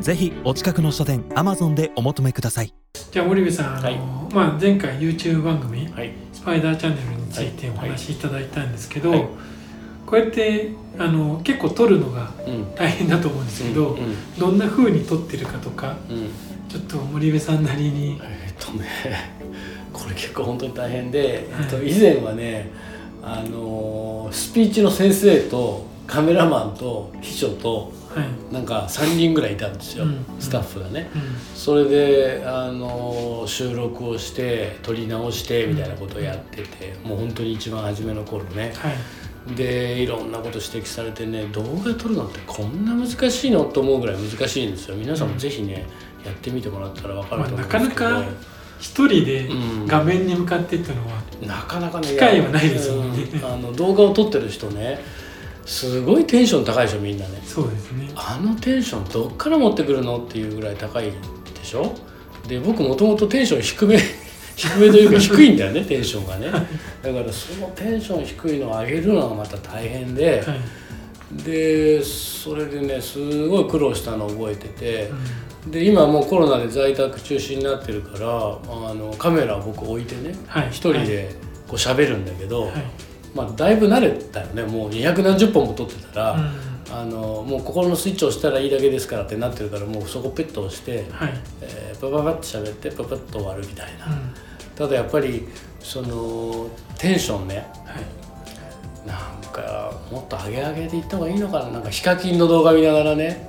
ぜひお近くの書店 Amazon でお求めください。じゃあ森部さん、はい。あのまあ、前回 YouTube 番組、はい。スパイダーチャンネルについてお話しいただいたんですけど、はい。こうやってあの結構撮るのがうん。大変だと思うんですけど、うんどんな風に撮ってるかとかうん。うんちょっと森部さんなりに、えっとね これ結構本当に大変で、はい。えっと、以前はねあのスピーチの先生とカメラマンと秘書とはいなんか3人ぐらいいたんですよ、うん。スタッフがね。うん。それであの収録をして撮り直してみたいなことをやってて、もう本当に一番初めの頃ね。はい。でいろんなこと指摘されてね動画撮るのってこんな難しいのと思うぐらい難しいんですよ。皆さんもぜひねやってみてもらったら分かると思うんですけど、まあなかなか一人でうん。画面に向かってっていうのは、なかなかね機会はないですもんね。うん。あの動画を撮ってる人ねすごいテンション高いでしょみんなね。そうですね。あのテンションどっから持ってくるのっていうぐらい高いでしょ？で僕もともとテンション低め 低めというか低いんだよね テンションがね。だからそのテンション低いのを上げるのがまた大変で、はい、でそれでねすごい苦労したのを覚えててう、ん。で今もうコロナで在宅中止になってるからあのカメラを僕置いてねはい。一、人でこう喋るんだけど、はいまあ、だいぶ慣れたよね。もう200何十本も撮ってたら、うん。あのもう心のスイッチを押したらいいだけですからってなってるからもうそこペット押して、はい。えーパパパッと喋ってパパッと終わるみたいな、うん。ただやっぱりそのテンションね。はい。なんかもっと上げ上げでいった方がいいのかな。なんかヒカキンの動画見ながらね。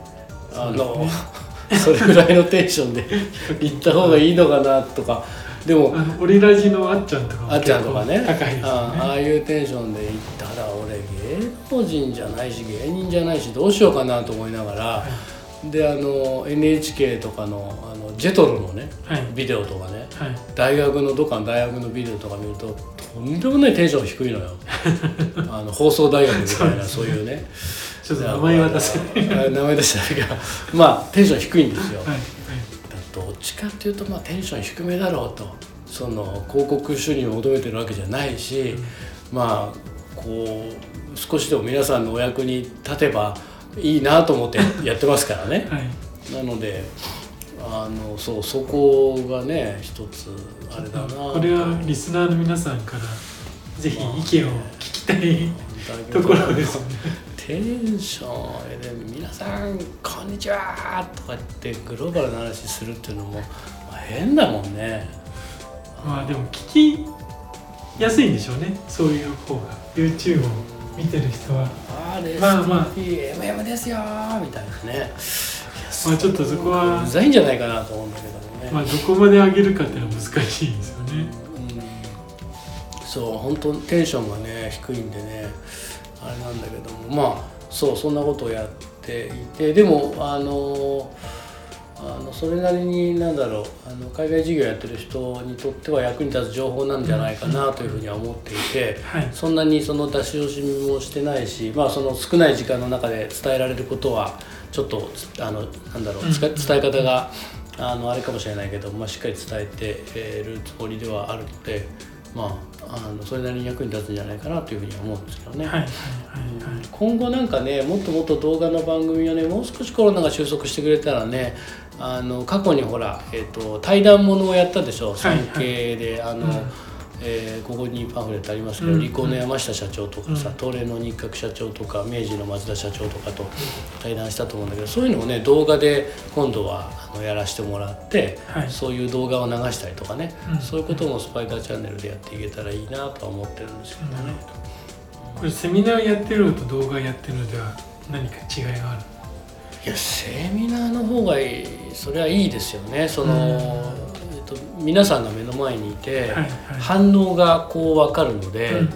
あの それぐらいのテンションでいった方がいいのかなとかでもあのオリラジのあっちゃんとかもあっちゃんとかね。高いですよああいうテンションで行ったら俺芸能人じゃないし芸人じゃないしどうしようかなと思いながら、であの NHK とかのあのジェトロのねはい。ビデオとかねはい。大学のどっかの大学のビデオとか見るととんでもないテンション低いのよ。あの放送大学みたいなそそういうね。ちょっと名前は出せない。あ名前出してないけどまあテンション低いんですよ、はいはいどっちかっていうとまあテンション低めだろうと。その広告収入を求めてるわけじゃないし、まあこう少しでも皆さんのお役に立てばいいなと思ってやってますからね。はい。なのであのそうそこがね一つあれだな。これはリスナーの皆さんからぜひ意見を聞きたい ところですねテンション。で皆さんこんにちは。とか言ってグローバルな話するっていうのも、まあ、変だもんね。まあでも聞きやすいんでしょうね。そういう方が。YouTube を見てる人は。あれ、まあまあ。MM ですよーみたいなね。まあちょっとそこは。うざいんじゃないかなと思うんだけどもね、まあどこまで上げるかっていうのは難しいですよね。うん。そう本当テンションがね低いんでねあれなんだけどもまあそうそんなことをやっていてでもあのあのそれなりになんだろうあの海外事業やってる人にとっては役に立つ情報なんじゃないかなというふうには思っていて、はい。そんなにその出し惜しみもしてないし、まあ、その少ない時間の中で伝えられることはちょっとあのなんだろう伝え方があのあれかもしれないけど、まあ、しっかり伝えてえーるつもりではあるので、まあ、あのそれなりに役に立つんじゃないかなというふうには思うんですけどね。はいはいはい今後なんかねもっともっと動画の番組をねもう少しコロナが収束してくれたらねあの過去にほら、えー、と対談ものをやったでしょ。い。産経で、あの、うんえーここにパンフレットありますけど、うん。リコーの山下社長とかさ、うん。東レの日覚社長とか明治の松田社長とかと対談したと思うんだけどそういうのをね動画で今度はあのやらせてもらって、はい。そういう動画を流したりとかね、うん。そういうこともスパイダーチャンネルでやっていけたらいいなとは思ってるんですけどね。これセミナーやってるのと動画やってるのでは何か違いがある？いやセミナーの方がいいそれはいいですよね。その、皆さんが目の前にいて、はいはい。反応がこう分かるので、うんうんうん。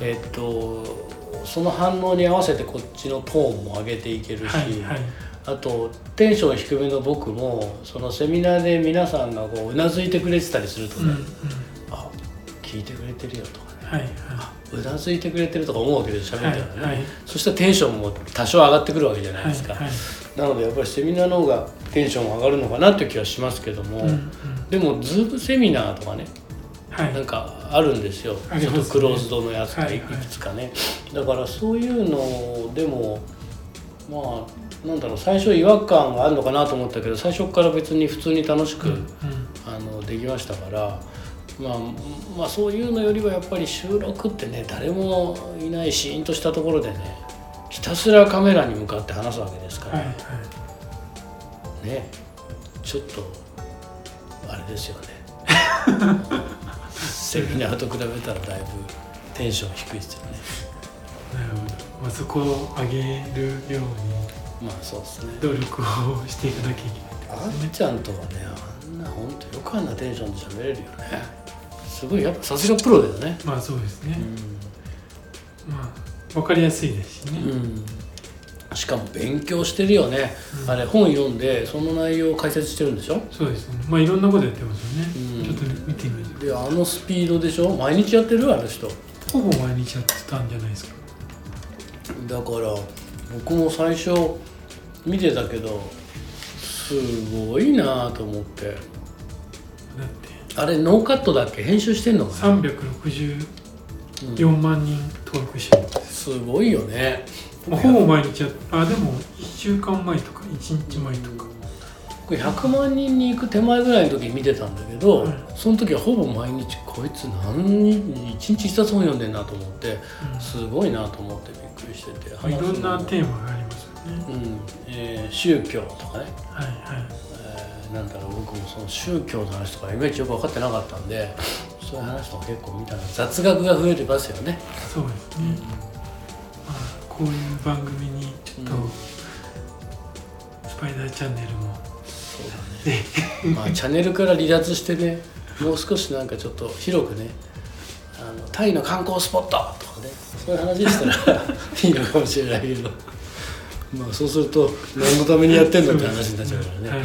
えっとその反応に合わせてこっちのトーンも上げていけるし、はいはい。あとテンション低めの僕もそのセミナーで皆さんがこううなずいてくれてたりするとね、うんうん。あ聞いてくれてるよとかねはいはあうなずいてくれてるとか思うわけで喋っていたらね、はいそしたらテンションも多少上がってくるわけじゃないですか、はいはいなのでやっぱりセミナーの方がテンション上がるのかなっていう気はしますけども、うんうん。でもズームセミナーとかねはい。なんかあるんですよ、ちょっとクローズドのやつがいはいはい。くつかね、だからそういうのでもまあなんだろう最初違和感があるのかなと思ったけど最初から別に普通に楽しく、うんうん。あのできましたから、まあ、まあそういうのよりはやっぱり収録ってね誰もいないシーンとしたところでねひたすらカメラに向かって話すわけですから、はいはい。ねちょっとあれですよね。セミナーと比べたらだいぶテンション低いですよね。なるほど、まあ、そこを上げるようまあそうですね。に努力をしていかなきゃいけないあっちゃんとはねあんな本当よくあんなテンションで喋れるよねすごいやっぱさすがプロだよね。まあそうですね、うまあ分かりやすいですしね、ん、うん、しかも勉強してるよね、うん。あれ本読んでその内容を解説してるんでしょ？そうですね。まあいろんなことやってますよね、うん。ちょっと見てみるであのスピードでしょ？毎日やってる？あの人。ほぼ毎日やってたんじゃないですか。だから僕も最初見てたけどすごいなと思って。だってあれノーカットだっけ？編集してんのかな、364万人登録してる。んです、すごいよね。まあ、ほぼ毎日やっあでも1週間前とか1日前とか。僕100万人に行く手前ぐらいの時に見てたんだけど、はい。その時はほぼ毎日こいつ何人一日一冊本読んでんなと思ってすごいなと思ってびっくりしててまあいろんな話テーマがありますよね、うん。えー宗教とかね、はいはい。えーなんだろう僕もその宗教の話とかいまいちよく分かってなかったんでそういう話とか結構見たら雑学が増えてますよね。そうですね、まあ、こういう番組にちょっと、うん。スパイダーチャンネルも。そうだね。まあチャンネルから離脱してね、もう少しなんかちょっと広くね、あのタイの観光スポットとかね、そういう話でしたらいいのかもしれないけど、まあそうすると何のためにやってんのって話になっちゃうからね。はい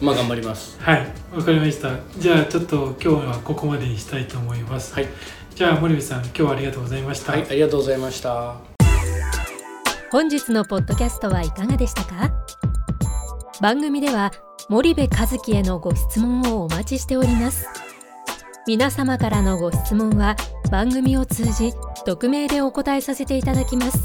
まあ頑張ります。はい、わかりました。じゃあちょっと今日はここまでにしたいと思います。はい、じゃあ森部さん、今日はありがとうございました。はい、ありがとうございました。本日のポッドキャストはいかがでしたか？番組では森部和樹へのご質問をお待ちしております皆様からのご質問は番組を通じ匿名でお答えさせていただきます